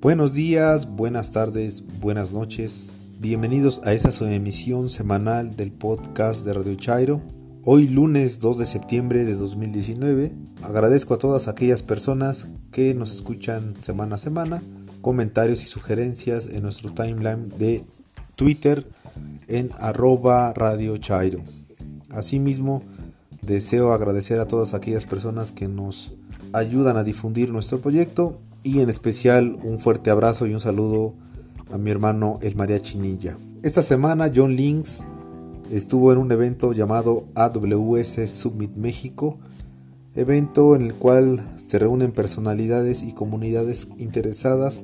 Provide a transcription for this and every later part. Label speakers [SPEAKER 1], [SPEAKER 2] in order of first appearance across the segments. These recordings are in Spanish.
[SPEAKER 1] Buenos días, buenas tardes, buenas noches. Bienvenidos a esta emisión semanal del podcast de Radio Chairo. Hoy lunes 2 de septiembre de 2019. Agradezco a todas aquellas personas que nos escuchan semana a semana. Comentarios y sugerencias en nuestro timeline de Twitter en arroba Radio Chairo. Asimismo, deseo agradecer a todas aquellas personas que nos ayudan a difundir nuestro proyecto y en especial un fuerte abrazo y un saludo a mi hermano el María Chinilla. Esta semana John Links estuvo en un evento llamado AWS Summit México, evento en el cual se reúnen personalidades y comunidades interesadas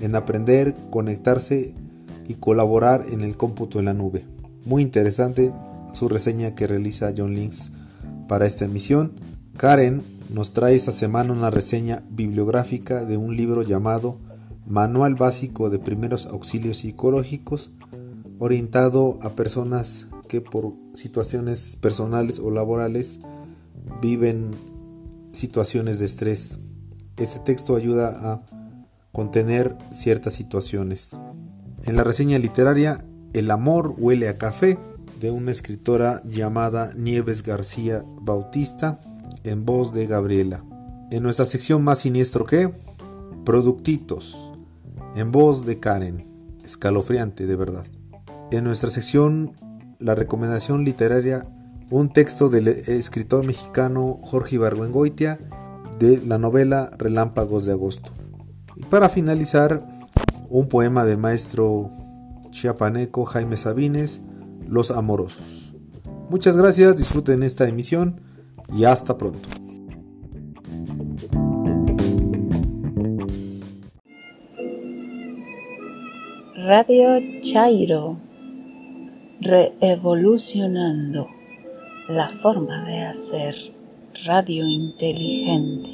[SPEAKER 1] en aprender, conectarse y colaborar en el cómputo en la nube. Muy interesante su reseña que realiza John Links para esta emisión. Karen nos trae esta semana una reseña bibliográfica de un libro llamado Manual Básico de Primeros Auxilios Psicológicos, orientado a personas que por situaciones personales o laborales viven situaciones de estrés. Este texto ayuda a contener ciertas situaciones. En la reseña literaria, El amor huele a café, de una escritora llamada Nieves García Bautista, en voz de Gabriela. En nuestra sección más siniestro que, Productitos, en voz de Karen, escalofriante de verdad. En nuestra sección, la recomendación literaria, un texto del escritor mexicano Jorge Ibargüengoitia de la novela Relámpagos de Agosto. Y para finalizar, un poema del maestro chiapaneco Jaime Sabines, Los Amorosos. Muchas gracias, disfruten esta emisión y hasta pronto.
[SPEAKER 2] Radio Chairo, reevolucionando la forma de hacer radio inteligente.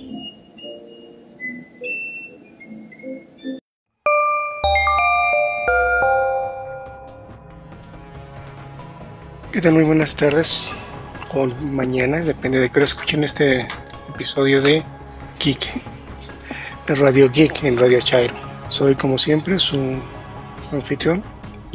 [SPEAKER 3] ¿Qué tal? Muy buenas tardes o mañana, depende de que hora escuchen este episodio de Geek, de Radio Geek en Radio Chairo. Soy como siempre su anfitrión,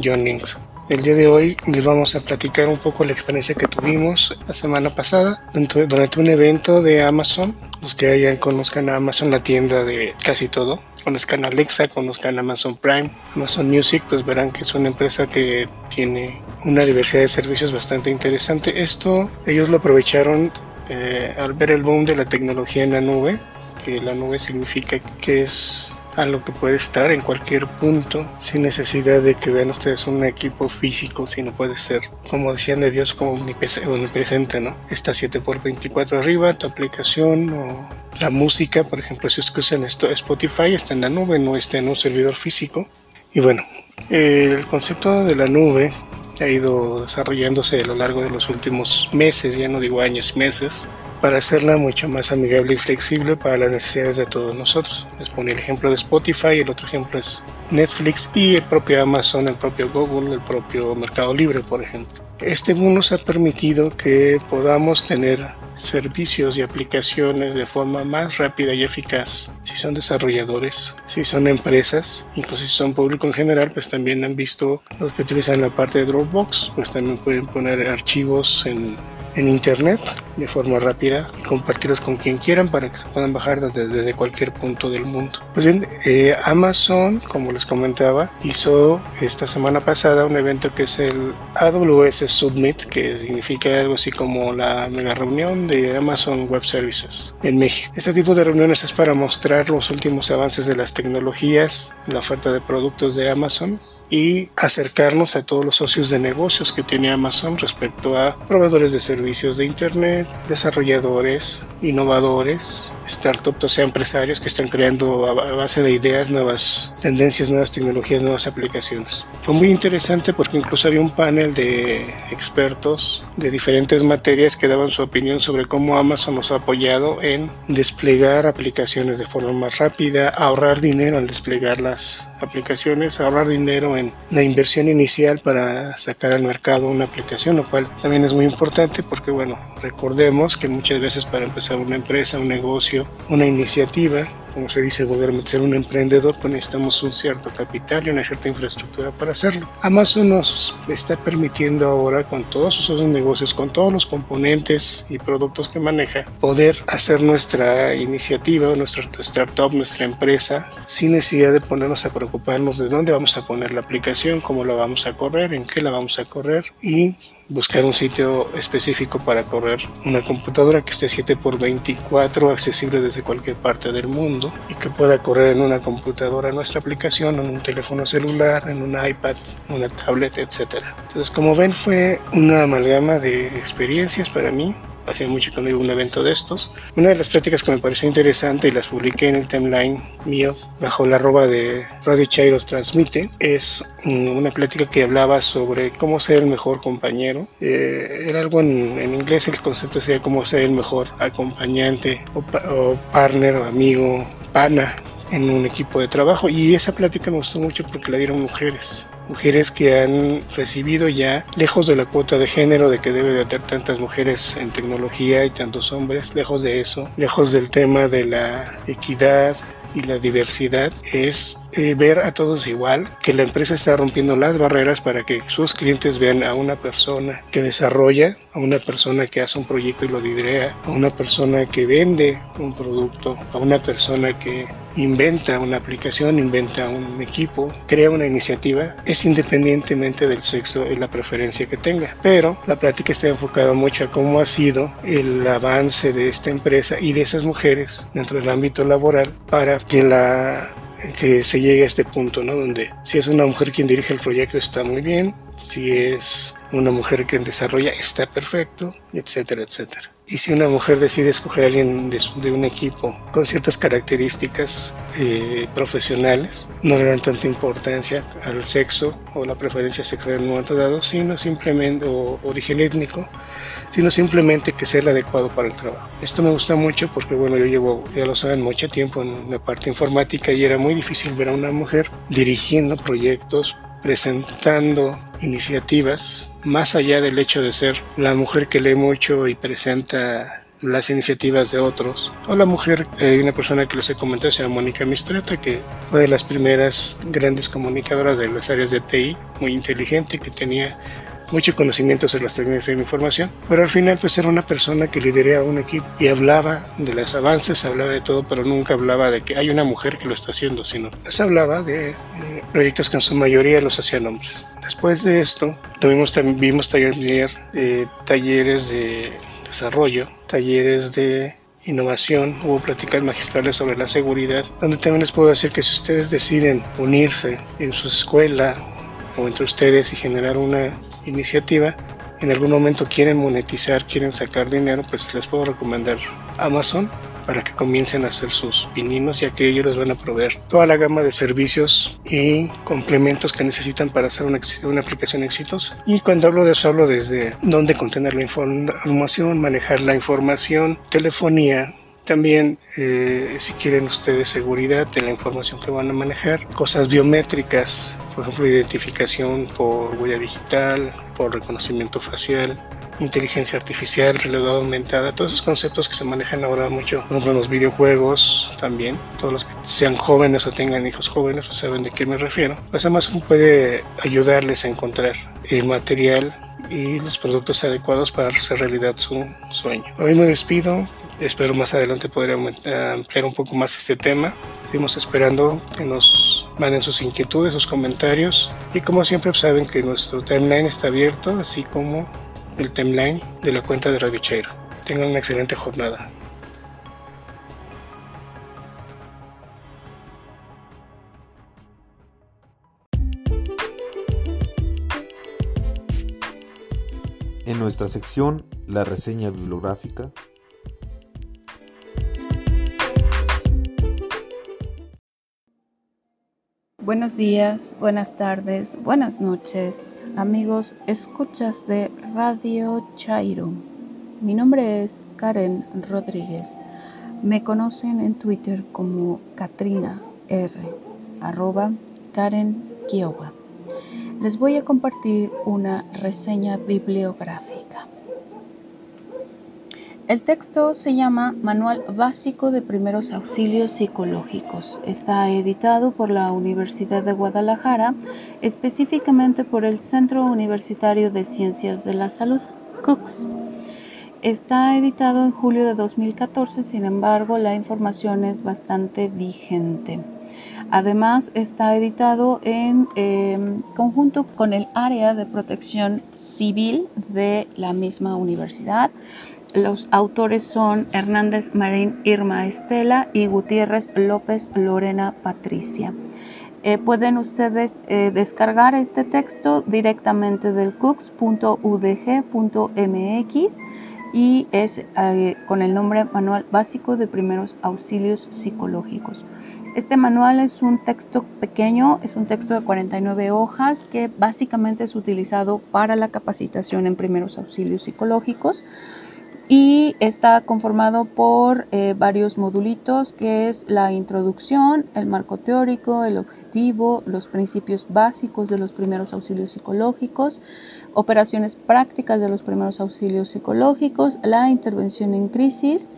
[SPEAKER 3] John Links. El día de hoy les vamos a platicar un poco la experiencia que tuvimos la semana pasada durante un evento de Amazon. Los que hayan conozcan Amazon, la tienda de casi todo. Conozcan Alexa, conozcan Amazon Prime, Amazon Music, pues verán que es una empresa que tiene una diversidad de servicios bastante interesante. Esto ellos lo aprovecharon eh, al ver el boom de la tecnología en la nube, que la nube significa que es a lo que puede estar en cualquier punto sin necesidad de que vean ustedes un equipo físico, sino puede ser, como decían de Dios, como omnipresente, ¿no? Está 7x24 arriba, tu aplicación o la música, por ejemplo, si esto, Spotify está en la nube, no está en un servidor físico. Y bueno, el concepto de la nube ha ido desarrollándose a lo largo de los últimos meses, ya no digo años, meses, para hacerla mucho más amigable y flexible para las necesidades de todos nosotros. Les pongo el ejemplo de Spotify, el otro ejemplo es Netflix y el propio Amazon, el propio Google, el propio Mercado Libre, por ejemplo. Este boom nos ha permitido que podamos tener servicios y aplicaciones de forma más rápida y eficaz. Si son desarrolladores, si son empresas, incluso si son público en general, pues también han visto los que utilizan la parte de Dropbox, pues también pueden poner archivos en en internet de forma rápida y compartirlos con quien quieran para que se puedan bajar desde, cualquier punto del mundo. Pues bien, eh, Amazon, como les comentaba, hizo esta semana pasada un evento que es el AWS Summit, que significa algo así como la mega reunión de Amazon Web Services en México. Este tipo de reuniones es para mostrar los últimos avances de las tecnologías, la oferta de productos de Amazon y acercarnos a todos los socios de negocios que tiene Amazon respecto a proveedores de servicios de Internet, desarrolladores, innovadores, startups, o sea, empresarios que están creando a base de ideas nuevas tendencias, nuevas tecnologías, nuevas aplicaciones. Fue muy interesante porque incluso había un panel de expertos de diferentes materias que daban su opinión sobre cómo Amazon nos ha apoyado en desplegar aplicaciones de forma más rápida, ahorrar dinero al desplegar las aplicaciones, ahorrar dinero en la inversión inicial para sacar al mercado una aplicación, lo cual también es muy importante porque, bueno, recordemos que muchas veces para empezar una empresa, un negocio, una iniciativa, como se dice, a ser un emprendedor, pues necesitamos un cierto capital y una cierta infraestructura para hacerlo. Amazon nos está permitiendo ahora con todos sus negocios, con todos los componentes y productos que maneja, poder hacer nuestra iniciativa, nuestra startup, nuestra empresa, sin necesidad de ponernos a preocuparnos de dónde vamos a poner la aplicación, cómo la vamos a correr, en qué la vamos a correr y buscar un sitio específico para correr una computadora que esté 7x24 accesible desde cualquier parte del mundo y que pueda correr en una computadora nuestra aplicación, en un teléfono celular, en un iPad, una tablet, etc. Entonces como ven fue una amalgama de experiencias para mí hacía mucho que no iba a un evento de estos. Una de las prácticas que me pareció interesante y las publiqué en el timeline mío bajo la arroba de Radio Chairos Transmite es mm, una plática que hablaba sobre cómo ser el mejor compañero. Eh, era algo en, en, inglés, el concepto sería cómo ser el mejor acompañante o, o partner o amigo, pana en un equipo de trabajo y esa plática me gustó mucho porque la dieron mujeres mujeres que han recibido ya, lejos de la cuota de género de que debe de haber tantas mujeres en tecnología y tantos hombres, lejos de eso, lejos del tema de la equidad, y la diversidad es eh, ver a todos igual, que la empresa está rompiendo las barreras para que sus clientes vean a una persona que desarrolla, a una persona que hace un proyecto y lo lidera, a una persona que vende un producto, a una persona que inventa una aplicación, inventa un equipo, crea una iniciativa, es independientemente del sexo y la preferencia que tenga. Pero la plática está enfocada mucho a cómo ha sido el avance de esta empresa y de esas mujeres dentro del ámbito laboral para que la que se llegue a este punto, ¿no? Donde si es una mujer quien dirige el proyecto está muy bien, si es una mujer quien desarrolla está perfecto, etcétera, etcétera. Y si una mujer decide escoger a alguien de, un equipo con ciertas características eh, profesionales, no le dan tanta importancia al sexo o la preferencia sexual en un momento dado, sino simplemente, o origen étnico, sino simplemente que sea el adecuado para el trabajo. Esto me gusta mucho porque, bueno, yo llevo, ya lo saben, mucho tiempo en la parte informática y era muy difícil ver a una mujer dirigiendo proyectos, presentando iniciativas, más allá del hecho de ser la mujer que lee mucho y presenta las iniciativas de otros. O la mujer, hay una persona que les he comentado, se llama Mónica Mistreta, que fue de las primeras grandes comunicadoras de las áreas de TI, muy inteligente, que tenía mucho conocimiento sobre las técnicas de la información, pero al final pues era una persona que lideraba un equipo y hablaba de los avances, hablaba de todo, pero nunca hablaba de que hay una mujer que lo está haciendo, sino se hablaba de proyectos que en su mayoría los hacían hombres. Después de esto, tuvimos, vimos taller, eh, talleres de desarrollo, talleres de innovación, hubo pláticas magistrales sobre la seguridad, donde también les puedo decir que si ustedes deciden unirse en su escuela o entre ustedes y generar una iniciativa, en algún momento quieren monetizar, quieren sacar dinero, pues les puedo recomendar Amazon para que comiencen a hacer sus pininos, ya que ellos les van a proveer toda la gama de servicios y complementos que necesitan para hacer una, una aplicación exitosa. Y cuando hablo de eso, hablo desde dónde contener la información, manejar la información, telefonía, también, eh, si quieren ustedes seguridad de la información que van a manejar, cosas biométricas, por ejemplo, identificación por huella digital, por reconocimiento facial, inteligencia artificial, realidad aumentada, todos esos conceptos que se manejan ahora mucho, por ejemplo, en los videojuegos también. Todos los que sean jóvenes o tengan hijos jóvenes pues saben de qué me refiero. Pues Amazon puede ayudarles a encontrar el material y los productos adecuados para hacer realidad su sueño. Hoy me despido, Espero más adelante poder ampliar un poco más este tema. Seguimos esperando que nos manden sus inquietudes, sus comentarios. Y como siempre saben que nuestro timeline está abierto, así como el timeline de la cuenta de Radio Chairo. Tengan una excelente jornada.
[SPEAKER 1] En nuestra sección, la reseña bibliográfica,
[SPEAKER 2] Buenos días, buenas tardes, buenas noches, amigos escuchas de Radio Chairo. Mi nombre es Karen Rodríguez. Me conocen en Twitter como Katrina R, arroba Karen Kiowa. Les voy a compartir una reseña bibliográfica. El texto se llama Manual Básico de Primeros Auxilios Psicológicos. Está editado por la Universidad de Guadalajara, específicamente por el Centro Universitario de Ciencias de la Salud, CUCS. Está editado en julio de 2014, sin embargo, la información es bastante vigente. Además, está editado en em, conjunto con el área de protección civil de la misma universidad. Los autores son Hernández Marín Irma Estela y Gutiérrez López Lorena Patricia. Eh, pueden ustedes eh, descargar este texto directamente del cooks.udg.mx y es eh, con el nombre Manual Básico de Primeros Auxilios Psicológicos. Este manual es un texto pequeño, es un texto de 49 hojas que básicamente es utilizado para la capacitación en primeros auxilios psicológicos y está conformado por eh, varios modulitos que es la introducción, el marco teórico, el objetivo, los principios básicos de los primeros auxilios psicológicos, operaciones prácticas de los primeros auxilios psicológicos, la intervención en crisis,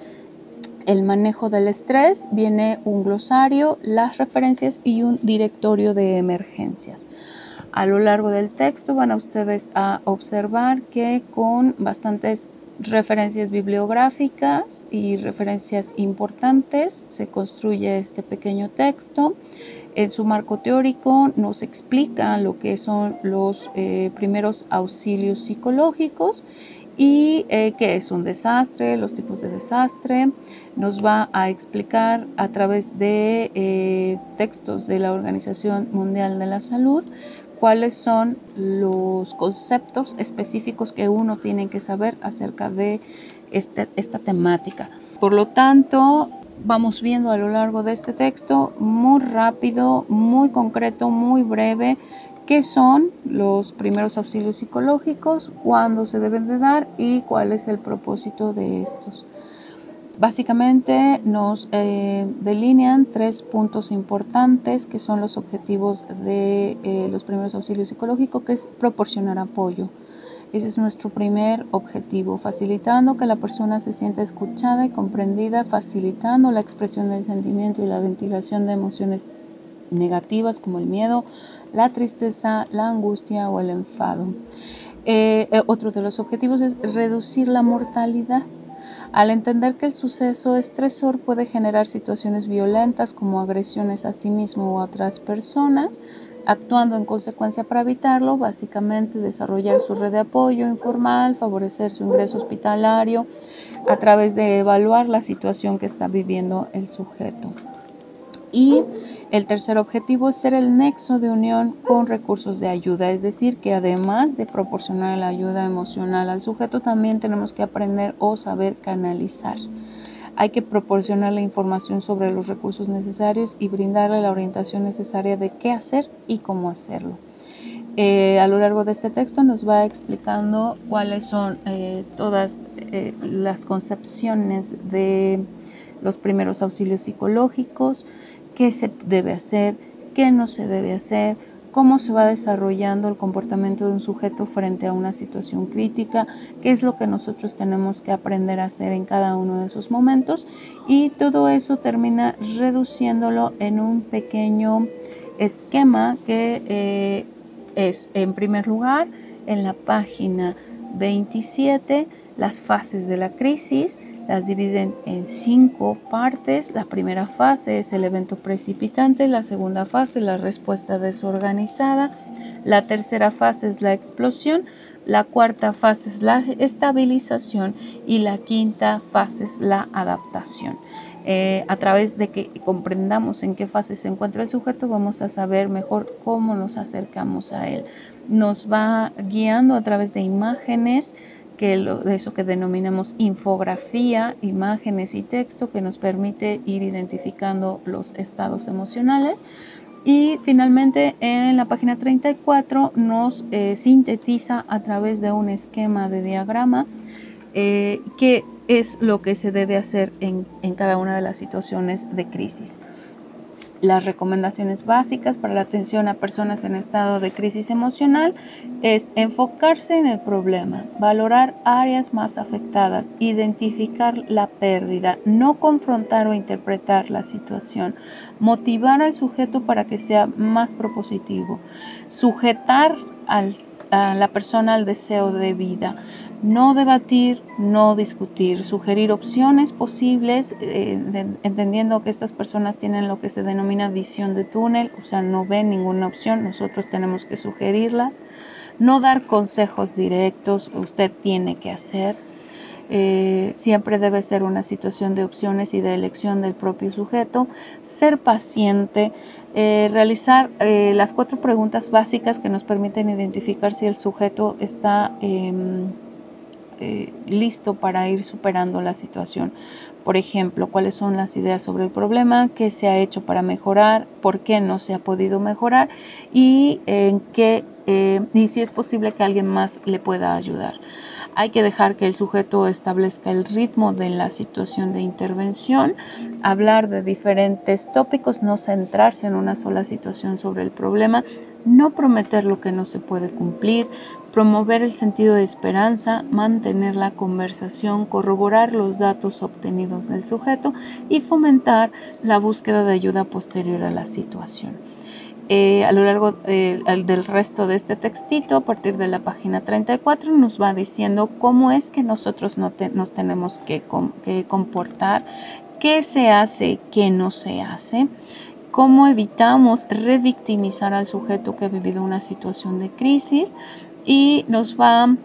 [SPEAKER 2] el manejo del estrés, viene un glosario, las referencias y un directorio de emergencias. A lo largo del texto van a ustedes a observar que con bastantes referencias bibliográficas y referencias importantes se construye este pequeño texto. En su marco teórico nos explica lo que son los eh, primeros auxilios psicológicos y eh, qué es un desastre, los tipos de desastre. Nos va a explicar a través de eh, textos de la Organización Mundial de la Salud cuáles son los conceptos específicos que uno tiene que saber acerca de este, esta temática. Por lo tanto, vamos viendo a lo largo de este texto muy rápido, muy concreto, muy breve, qué son los primeros auxilios psicológicos, cuándo se deben de dar y cuál es el propósito de estos. Básicamente nos eh, delinean tres puntos importantes que son los objetivos de eh, los primeros auxilios psicológicos, que es proporcionar apoyo. Ese es nuestro primer objetivo, facilitando que la persona se sienta escuchada y comprendida, facilitando la expresión del sentimiento y la ventilación de emociones negativas como el miedo, la tristeza, la angustia o el enfado. Eh, otro de los objetivos es reducir la mortalidad. Al entender que el suceso estresor puede generar situaciones violentas como agresiones a sí mismo o a otras personas, actuando en consecuencia para evitarlo, básicamente desarrollar su red de apoyo informal, favorecer su ingreso hospitalario a través de evaluar la situación que está viviendo el sujeto. Y el tercer objetivo es ser el nexo de unión con recursos de ayuda, es decir, que además de proporcionar la ayuda emocional al sujeto, también tenemos que aprender o saber canalizar. Hay que proporcionar la información sobre los recursos necesarios y brindarle la orientación necesaria de qué hacer y cómo hacerlo. Eh, a lo largo de este texto nos va explicando cuáles son eh, todas eh, las concepciones de los primeros auxilios psicológicos, qué se debe hacer, qué no se debe hacer, cómo se va desarrollando el comportamiento de un sujeto frente a una situación crítica, qué es lo que nosotros tenemos que aprender a hacer en cada uno de esos momentos. Y todo eso termina reduciéndolo en un pequeño esquema que eh, es en primer lugar en la página 27 las fases de la crisis, las dividen en cinco partes. La primera fase es el evento precipitante, la segunda fase la respuesta desorganizada, la tercera fase es la explosión, la cuarta fase es la estabilización y la quinta fase es la adaptación. Eh, a través de que comprendamos en qué fase se encuentra el sujeto, vamos a saber mejor cómo nos acercamos a él. Nos va guiando a través de imágenes, de eso que denominamos infografía, imágenes y texto, que nos permite ir identificando los estados emocionales. Y finalmente en la página 34 nos eh, sintetiza a través de un esquema de diagrama eh, qué es lo que se debe hacer en, en cada una de las situaciones de crisis. Las recomendaciones básicas para la atención a personas en estado de crisis emocional es enfocarse en el problema, valorar áreas más afectadas, identificar la pérdida, no confrontar o interpretar la situación, motivar al sujeto para que sea más propositivo, sujetar a la persona al deseo de vida, no debatir, no discutir, sugerir opciones posibles, eh, entendiendo que estas personas tienen lo que se denomina visión de túnel, o sea, no ven ninguna opción, nosotros tenemos que sugerirlas, no dar consejos directos, usted tiene que hacer, eh, siempre debe ser una situación de opciones y de elección del propio sujeto, ser paciente, eh, realizar las cuatro preguntas básicas que nos permiten identificar si el sujeto está em, eh, listo para ir superando la situación. Por ejemplo, cuáles son las ideas sobre el problema, qué se ha hecho para mejorar, por qué no se ha podido mejorar y en qué eh, y si es posible que alguien más le pueda ayudar. Hay que dejar que el sujeto establezca el ritmo de la situación de intervención, hablar de diferentes tópicos, no centrarse en una sola situación sobre el problema, no prometer lo que no se puede cumplir, promover el sentido de esperanza, mantener la conversación, corroborar los datos obtenidos del sujeto y fomentar la búsqueda de ayuda posterior a la situación. Eh, a lo largo del resto de este textito, a partir de la página 34, nos va diciendo cómo es que nosotros nos tenemos que, que comportar, qué se hace, qué no se hace cómo evitamos revictimizar al sujeto que ha vivido una situación de crisis y nos va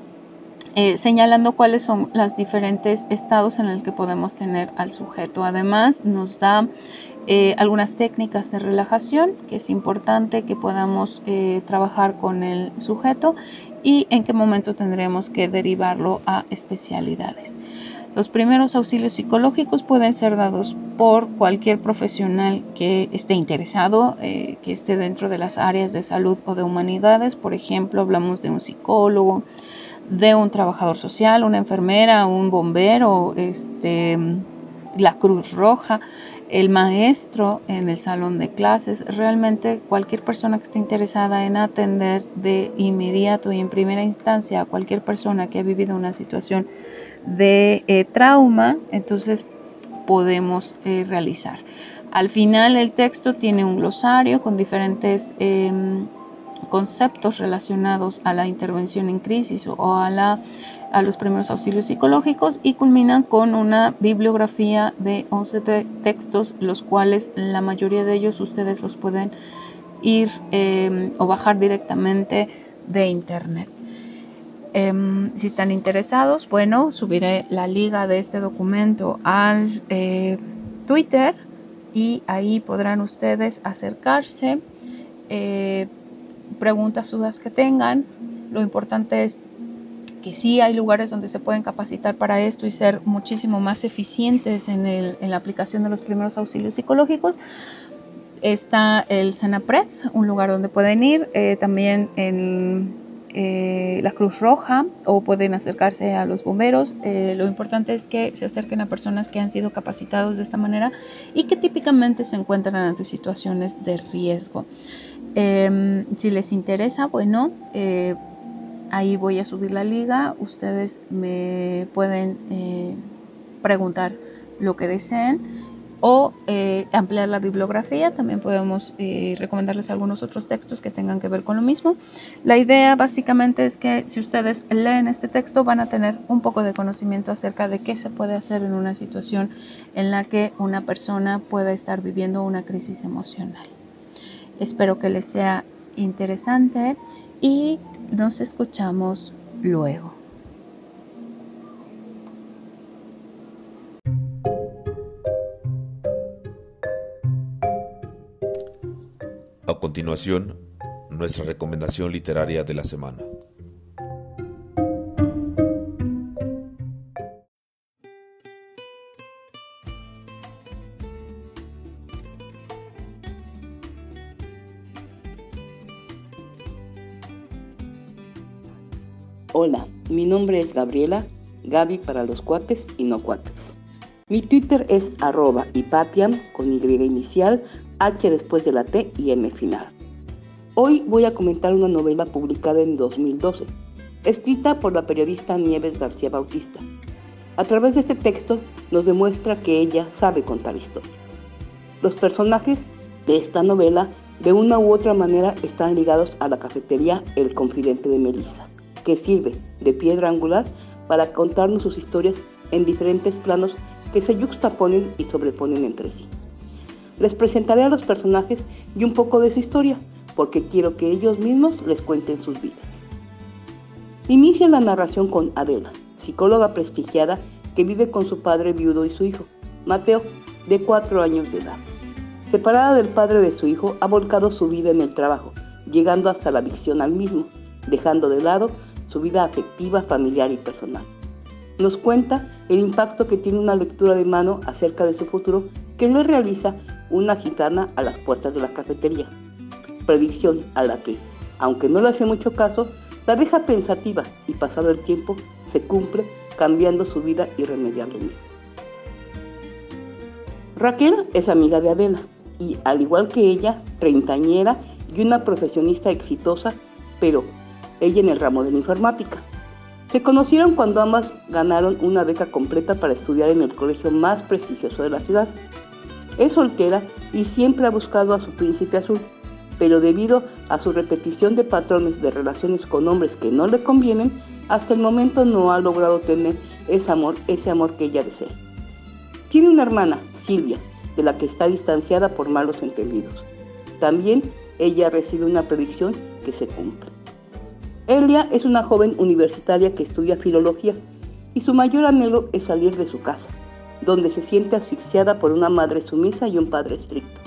[SPEAKER 2] eh, señalando cuáles son los diferentes estados en el que podemos tener al sujeto. Además, nos da eh, algunas técnicas de relajación, que es importante que podamos eh, trabajar con el sujeto y en qué momento tendremos que derivarlo a especialidades. Los primeros auxilios psicológicos pueden ser dados por cualquier profesional que esté interesado, eh, que esté dentro de las áreas de salud o de humanidades. Por ejemplo, hablamos de un psicólogo, de un trabajador social, una enfermera, un bombero, este, la Cruz Roja, el maestro en el salón de clases, realmente cualquier persona que esté interesada en atender de inmediato y en primera instancia a cualquier persona que ha vivido una situación de eh, trauma, entonces podemos eh, realizar. Al final el texto tiene un glosario con diferentes em, conceptos relacionados a la intervención en crisis o a, la, a los primeros auxilios psicológicos y culminan con una bibliografía de 11 textos, los cuales la mayoría de ellos ustedes los pueden ir em, o bajar directamente de internet. Em, si están interesados, bueno, subiré la liga de este documento al eh, Twitter y ahí podrán ustedes acercarse, eh, preguntas, dudas que tengan. Lo importante es que sí hay lugares donde se pueden capacitar para esto y ser muchísimo más eficientes en, la aplicación de los primeros auxilios psicológicos. Está el Senapred, un lugar donde pueden ir, eh, también en eh, la Cruz Roja o pueden acercarse a los bomberos. Eh, lo importante es que se acerquen a personas que han sido capacitados de esta manera y que típicamente se encuentran ante situaciones de riesgo. Em, si les interesa, bueno, eh, ahí voy a subir la liga. Ustedes me pueden preguntar lo que deseen o eh, ampliar la bibliografía. También podemos eh, recomendarles algunos otros textos que tengan que ver con lo mismo. La idea básicamente es que si ustedes leen este texto van a tener un poco de conocimiento acerca de qué se puede hacer en una situación en la que una persona pueda estar viviendo una crisis emocional. Espero que les sea interesante y nos escuchamos luego.
[SPEAKER 1] A continuación, nuestra recomendación literaria de la semana.
[SPEAKER 4] Hola, mi nombre es Gabriela, Gaby para los cuates y no cuates. Mi Twitter es arroba con Y inicial, H después de la T y M final. Hoy voy a comentar una novela publicada en 2012, escrita por la periodista Nieves García Bautista. A través de este texto nos demuestra que ella sabe contar historias. Los personajes de esta novela de una u otra manera están ligados a la cafetería El Confidente de Melissa, que sirve de piedra angular para contarnos sus historias en diferentes planos que se yuxtaponen y sobreponen entre sí. Les presentaré a los personajes y un poco de su historia, porque quiero que ellos mismos les cuenten sus vidas. Inicia la narración con Adela, psicóloga prestigiada que vive con su padre viudo y su hijo, Mateo, de cuatro años de edad. Separada del padre de su hijo, ha volcado su vida en el trabajo, llegando hasta la adicción al mismo, dejando de lado su vida afectiva, familiar y personal. Nos cuenta el impacto que tiene una lectura de mano acerca de su futuro que le realiza una gitana a las puertas de la cafetería. Predicción a la que, aunque no le hace mucho caso, la deja pensativa y pasado el tiempo se cumple cambiando su vida irremediablemente. Raquel es amiga de Adela, y al igual que ella, treintañera y una profesionista exitosa, pero ella en el ramo de la informática. Se conocieron cuando ambas ganaron una beca completa para estudiar en el colegio más prestigioso de la ciudad. Es soltera y siempre ha buscado a su príncipe azul, pero debido a su repetición de patrones de relaciones con hombres que no le convienen, hasta el momento no ha logrado tener ese amor, ese amor que ella desea. Tiene una hermana, Silvia, de la que está distanciada por malos entendidos. También ella recibe una predicción que se cumple. Elia es una joven universitaria que estudia filología y su mayor anhelo es salir de su casa, donde se siente asfixiada por una madre sumisa y un padre estricto,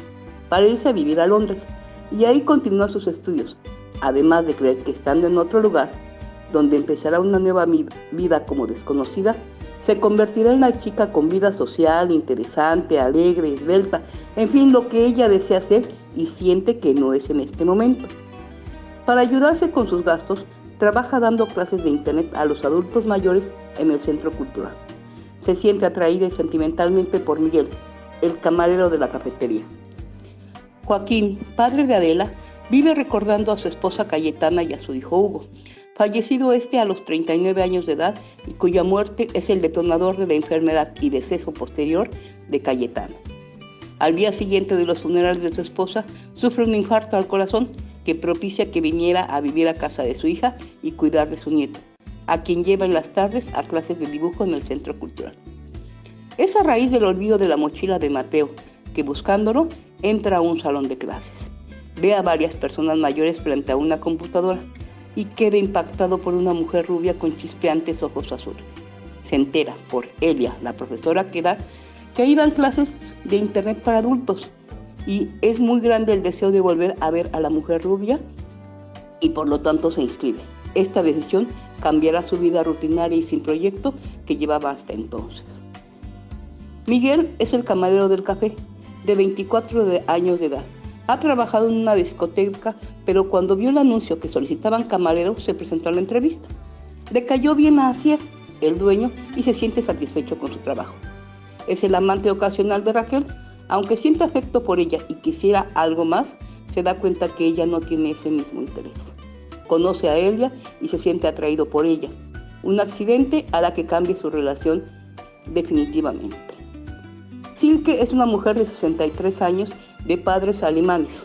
[SPEAKER 4] para irse a vivir a Londres y ahí continuar sus estudios, además de creer que estando en otro lugar, donde empezará una nueva vida como desconocida, se convertirá en una chica con vida social, interesante, alegre, esbelta, en fin, lo que ella desea ser y siente que no es en este momento. Para ayudarse con sus gastos, trabaja dando clases de internet a los adultos mayores en el centro cultural. Se siente atraída sentimentalmente por Miguel, el camarero de la cafetería. Joaquín, padre de Adela, vive recordando a su esposa Cayetana y a su hijo Hugo, fallecido este a los 39 años de edad y cuya muerte es el detonador de la enfermedad y deceso posterior de Cayetano. Al día siguiente de los funerales de su esposa, sufre un infarto al corazón que propicia que viniera a vivir a casa de su hija y cuidar de su nieto, a quien lleva en las tardes a clases de dibujo en el centro cultural. Es a raíz del olvido de la mochila de Mateo que buscándolo entra a un salón de clases. Ve a varias personas mayores frente a una computadora y queda impactado por una mujer rubia con chispeantes ojos azules. Se entera por Elia, la profesora que da, que ahí dan clases de internet para adultos y es muy grande el deseo de volver a ver a la mujer rubia y por lo tanto se inscribe. Esta decisión cambiará su vida rutinaria y sin proyecto que llevaba hasta entonces. Miguel es el camarero del café, de 24 años de edad ha trabajado en una discoteca, pero cuando vio el anuncio que solicitaban camarero, se presentó a la entrevista. Le cayó bien a Asier, el dueño, y se siente satisfecho con su trabajo. Es el amante ocasional de Raquel, aunque siente afecto por ella y quisiera algo más, se da cuenta que ella no tiene ese mismo interés. Conoce a ella y se siente atraído por ella. Un accidente hará que cambie su relación definitivamente. Silke es una mujer de 63 años de padres alemanes.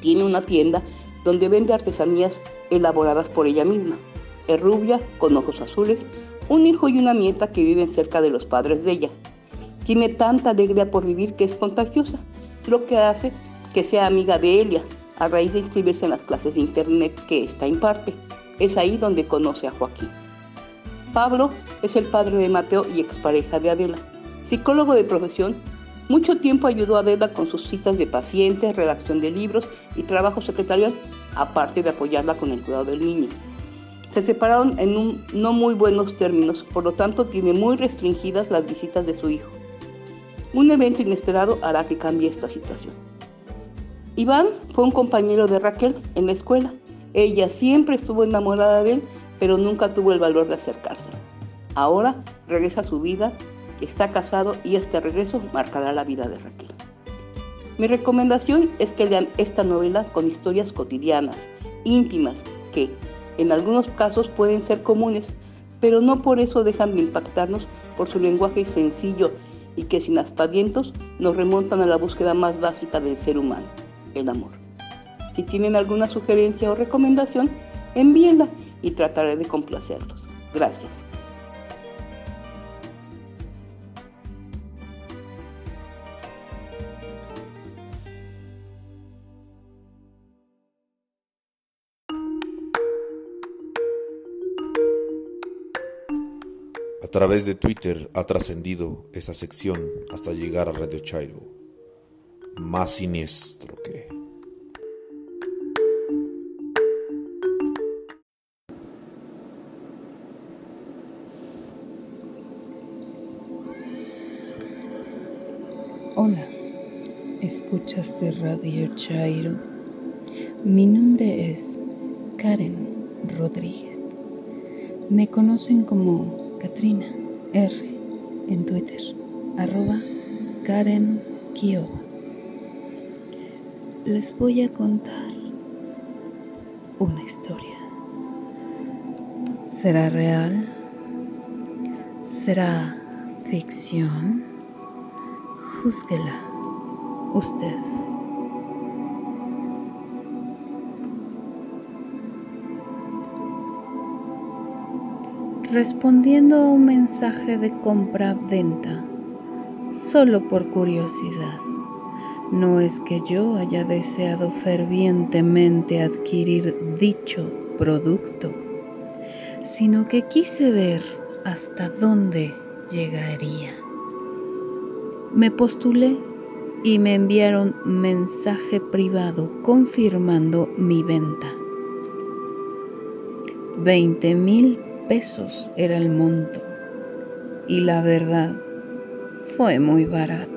[SPEAKER 4] Tiene una tienda donde vende artesanías elaboradas por ella misma. Es rubia, con ojos azules, un hijo y una nieta que viven cerca de los padres de ella. Tiene tanta alegría por vivir que es contagiosa, lo que hace que sea amiga de Elia a raíz de inscribirse en las clases de internet que ésta imparte. Es ahí donde conoce a Joaquín. Pablo es el padre de Mateo y expareja de Adela. Psicólogo de profesión, mucho tiempo ayudó a Adela con sus citas de pacientes, redacción de libros y trabajo secretarial, aparte de apoyarla con el cuidado del niño. Se separaron en no muy buenos términos, por lo tanto tiene muy restringidas las visitas de su hijo. Un evento inesperado hará que cambie esta situación. Iván fue un compañero de Raquel en la escuela. Ella siempre estuvo enamorada de él, pero nunca tuvo el valor de acercarse. Ahora regresa a su vida Está casado y este regreso marcará la vida de Raquel. Mi recomendación es que lean esta novela con historias cotidianas, íntimas, que en algunos casos pueden ser comunes, pero no por eso dejan de impactarnos por su lenguaje sencillo y que sin aspavientos nos remontan a la búsqueda más básica del ser humano, el amor. Si tienen alguna sugerencia o recomendación, envíenla y trataré de complacerlos. Gracias.
[SPEAKER 1] A través de Twitter ha trascendido esa sección hasta llegar a Radio Chairo. Más siniestro que...
[SPEAKER 2] Hola, escuchas de Radio Chairo. Mi nombre es Karen Rodríguez. Me conocen como Katrina R en Twitter, arroba Karen Kiowa. Les voy a contar una historia. ¿Será real? ¿Será ficción? Júzguela usted. Respondiendo a un mensaje de compra-venta, solo por curiosidad. No es que yo haya deseado fervientemente adquirir dicho producto, sino que quise ver hasta dónde llegaría. Me postulé y me enviaron mensaje privado confirmando mi venta. 20 mil pesos era el monto y la verdad fue muy barato.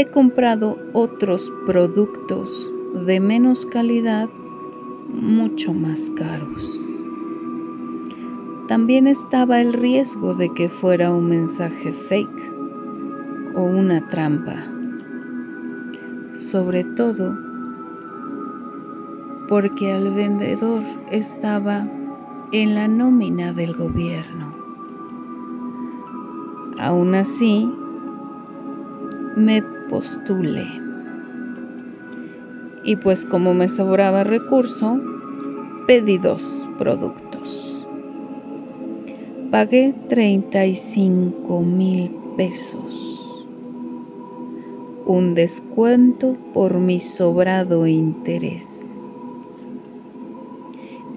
[SPEAKER 2] He comprado otros productos de menos calidad mucho más caros. También estaba el riesgo de que fuera un mensaje fake o una trampa. Sobre todo porque el vendedor estaba en la nómina del gobierno. Aún así, me postulé. Y pues como me sobraba recurso, pedí dos productos. Pagué 35 mil pesos. Un descuento por mi sobrado interés.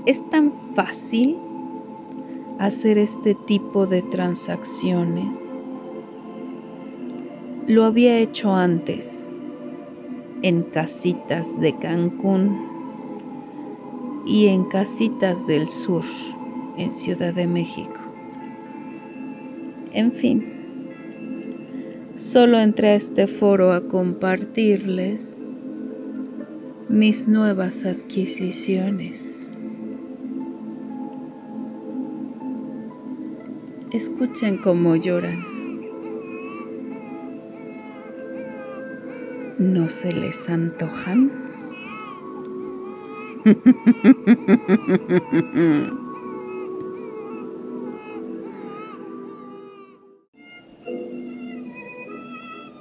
[SPEAKER 2] Es tan fácil hacer este tipo de transacciones. Lo había hecho antes en casitas de Cancún y en casitas del sur en Ciudad de México. En fin, solo entré a este foro a compartirles mis nuevas adquisiciones. Escuchen cómo lloran. ¿No se les antojan?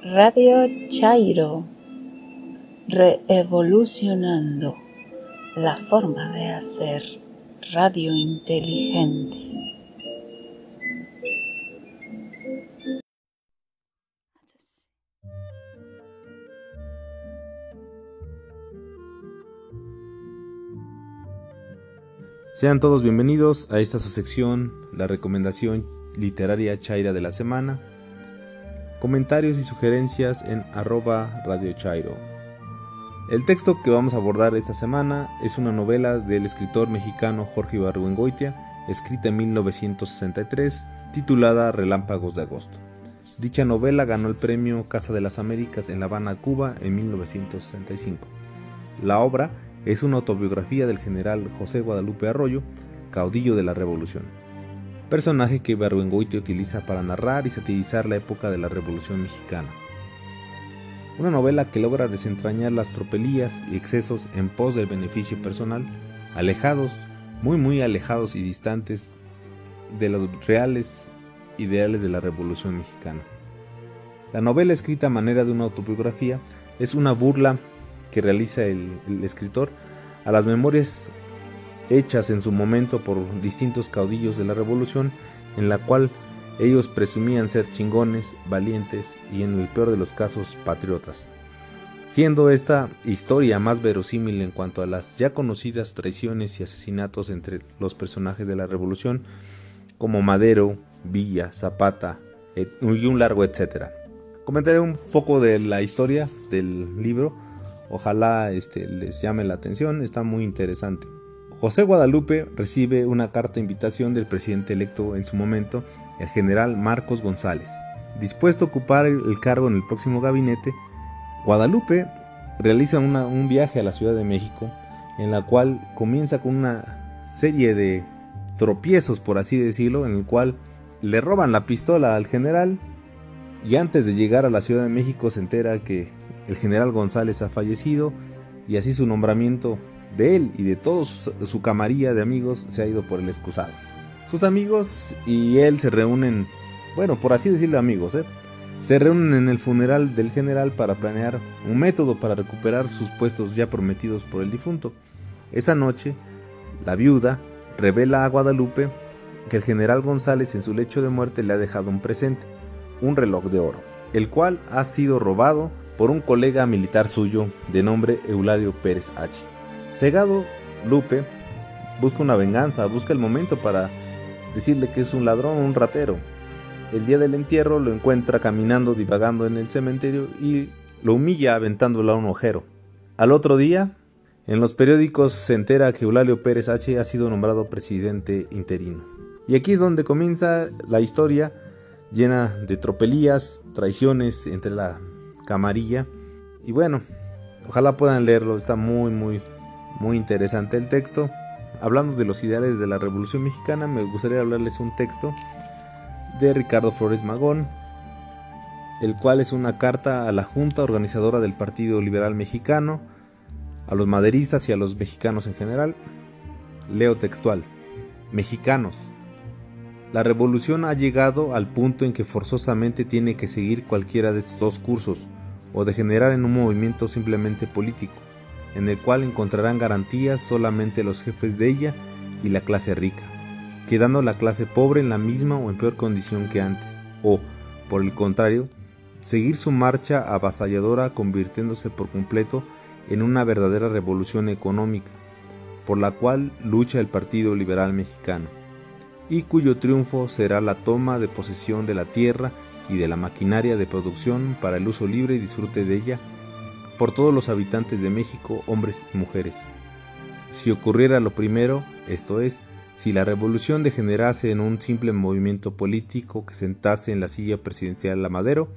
[SPEAKER 2] Radio Chairo, reevolucionando la forma de hacer radio inteligente.
[SPEAKER 1] Sean todos bienvenidos a esta su sección, la recomendación literaria chaira de la semana. Comentarios y sugerencias en arroba Radio Chairo. El texto que vamos a abordar esta semana es una novela del escritor mexicano Jorge Ibargüengoitia, escrita en 1963, titulada Relámpagos de Agosto. Dicha novela ganó el premio Casa de las Américas en La Habana, Cuba, en 1965. La obra es una autobiografía del general José Guadalupe Arroyo, caudillo de la Revolución. personaje que Berruengoite utiliza para narrar y satirizar la época de la Revolución Mexicana. Una novela que logra desentrañar las tropelías y excesos en pos del beneficio personal, alejados, muy muy alejados y distantes de los reales ideales de la Revolución Mexicana. La novela escrita a manera de una autobiografía es una burla que realiza el, escritor a las memorias hechas en su momento por distintos caudillos de la revolución, en la cual ellos presumían ser chingones, valientes y en el peor de los casos patriotas. Siendo esta historia más verosímil en cuanto a las ya conocidas traiciones y asesinatos entre los personajes de la revolución, como Madero, Villa, Zapata y un largo etcétera. Comentaré un poco de la historia del libro Ojalá este, les llame la atención, está muy interesante. José Guadalupe recibe una carta de invitación del presidente electo en su momento, el general Marcos González. Dispuesto a ocupar el cargo en el próximo gabinete, Guadalupe realiza un viaje a la Ciudad de México, en la cual comienza con una serie de tropiezos, por así decirlo, en el cual le roban la pistola al general y antes de llegar a la Ciudad de México se entera que el general González ha fallecido y así su nombramiento de él y de toda su, camarilla de amigos se ha ido por el excusado. Sus amigos y él se reúnen, bueno, por así decirlo amigos, ¿eh? se reúnen en el funeral del general para planear un método para recuperar sus puestos ya prometidos por el difunto. Esa noche, la viuda revela a Guadalupe que el general González en su lecho de muerte le ha dejado un presente, un reloj de oro, el cual ha sido robado por un colega militar suyo de nombre Eulario Pérez H. Cegado, Lupe busca una venganza, busca el momento para decirle que es un ladrón, un ratero. El día del entierro lo encuentra caminando, divagando en el cementerio y lo humilla aventándolo a un ojero. Al otro día, en los periódicos se entera que Eulario Pérez H ha sido nombrado presidente interino. Y aquí es donde comienza la historia llena de tropelías, traiciones entre la camarilla. Y bueno, ojalá puedan leerlo, está muy, muy, muy interesante el texto. Hablando de los ideales de la Revolución Mexicana, me gustaría hablarles un texto de Ricardo Flores Magón, el cual es una carta a la Junta Organizadora del Partido Liberal Mexicano, a los maderistas y a los mexicanos en general. Leo textual. Mexicanos. La revolución ha llegado al punto en que forzosamente tiene que seguir cualquiera de estos dos cursos o degenerar en un movimiento simplemente político, en el cual encontrarán garantías solamente los jefes de ella y la clase rica, quedando la clase pobre en la misma o en peor condición que antes, o, por el contrario, seguir su marcha avasalladora convirtiéndose por completo en una verdadera revolución económica, por la cual lucha el Partido Liberal Mexicano, y cuyo triunfo será la toma de posesión de la tierra y de la maquinaria de producción para el uso libre y disfrute de ella por todos los habitantes de México, hombres y mujeres. Si ocurriera lo primero, esto es, si la revolución degenerase en un simple movimiento político que sentase en la silla presidencial a Madero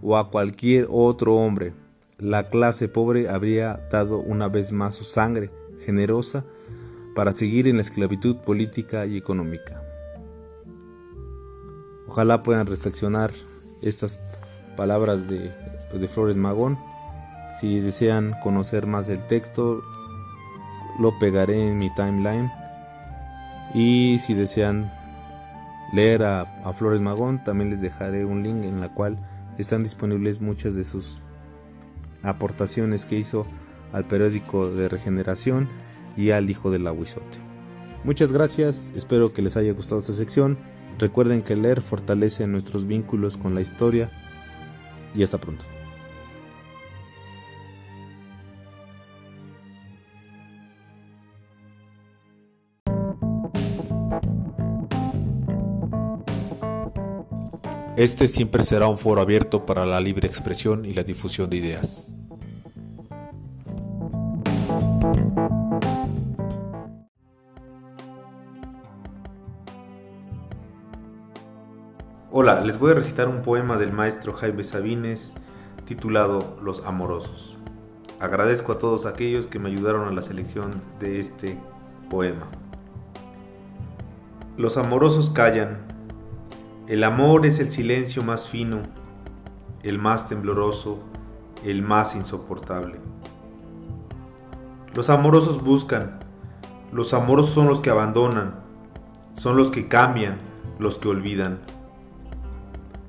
[SPEAKER 1] o a cualquier otro hombre, la clase pobre habría dado una vez más su sangre generosa para seguir en la esclavitud política y económica. Ojalá puedan reflexionar estas palabras de, Flores Magón. Si desean conocer más del texto, lo pegaré en mi timeline. Y si desean leer a, a, Flores Magón, también les dejaré un link en la cual están disponibles muchas de sus aportaciones que hizo al periódico de Regeneración y al Hijo del Aguizote. Muchas gracias, espero que les haya gustado esta sección Recuerden que leer fortalece nuestros vínculos con la historia y hasta pronto. Este siempre será un foro abierto para la libre expresión y la difusión de ideas. Hola, les voy a recitar un poema del maestro Jaime Sabines titulado Los Amorosos. Agradezco a todos aquellos que me ayudaron a la selección de este poema. Los amorosos callan. El amor es el silencio más fino, el más tembloroso, el más insoportable. Los amorosos buscan. Los amorosos son los que abandonan, son los que cambian, los que olvidan.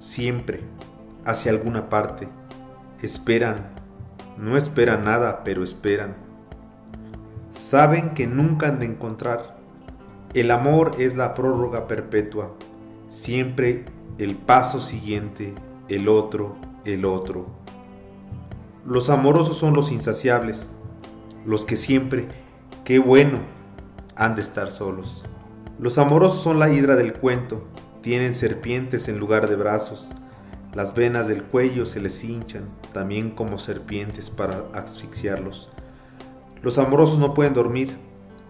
[SPEAKER 1] siempre, hacia alguna parte. Esperan, no esperan nada, pero esperan. Saben que nunca han de encontrar el amor es la prórroga perpetua, siempre el paso siguiente, el otro, el otro. Los amorosos son los insaciables, los que siempre, qué bueno, han de estar solos. Los amorosos son la hidra del cuento, tienen serpientes en lugar de brazos, las venas del cuello se les hinchan, también como serpientes para asfixiarlos. Los amorosos no pueden dormir,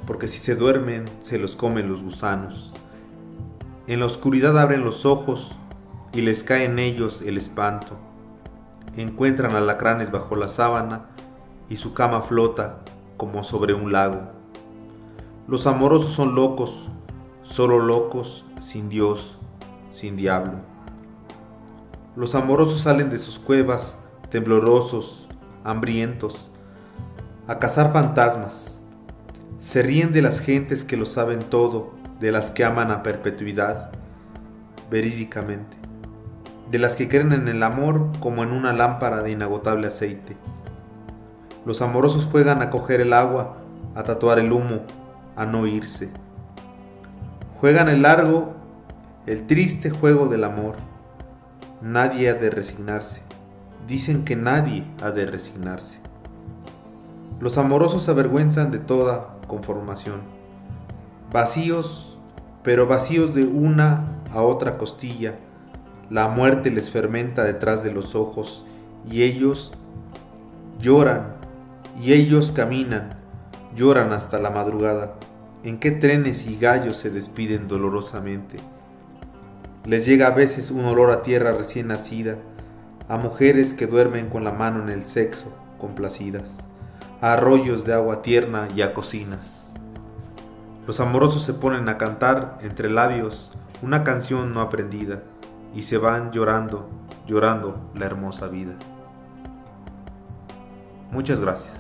[SPEAKER 1] porque si se duermen se los comen los gusanos. En la oscuridad abren los ojos y les cae en ellos el espanto. Encuentran alacranes bajo la sábana y su cama flota como sobre un lago. Los amorosos son locos, solo locos, sin Dios, sin diablo. Los amorosos salen de sus cuevas, temblorosos, hambrientos, a cazar fantasmas se ríen de las gentes que lo saben todo, de las que aman a perpetuidad, verídicamente, de las que creen en el amor como en una lámpara de inagotable aceite. Los amorosos juegan a coger el agua, a tatuar el humo, a no irse. Juegan el largo, el triste juego del amor. Nadie ha de resignarse. Dicen que nadie ha de resignarse. Los amorosos se avergüenzan de toda conformación. Vacíos, pero vacíos de una a otra costilla. La muerte les fermenta detrás de los ojos y ellos lloran y ellos caminan, lloran hasta la madrugada. ¿En qué trenes y gallos se despiden dolorosamente? Les llega a veces un olor a tierra recién nacida, a mujeres que duermen con la mano en el sexo, complacidas a arroyos de agua tierna y a cocinas. Los amorosos se ponen a cantar entre labios una canción no aprendida y se van llorando, llorando la hermosa vida. Muchas gracias.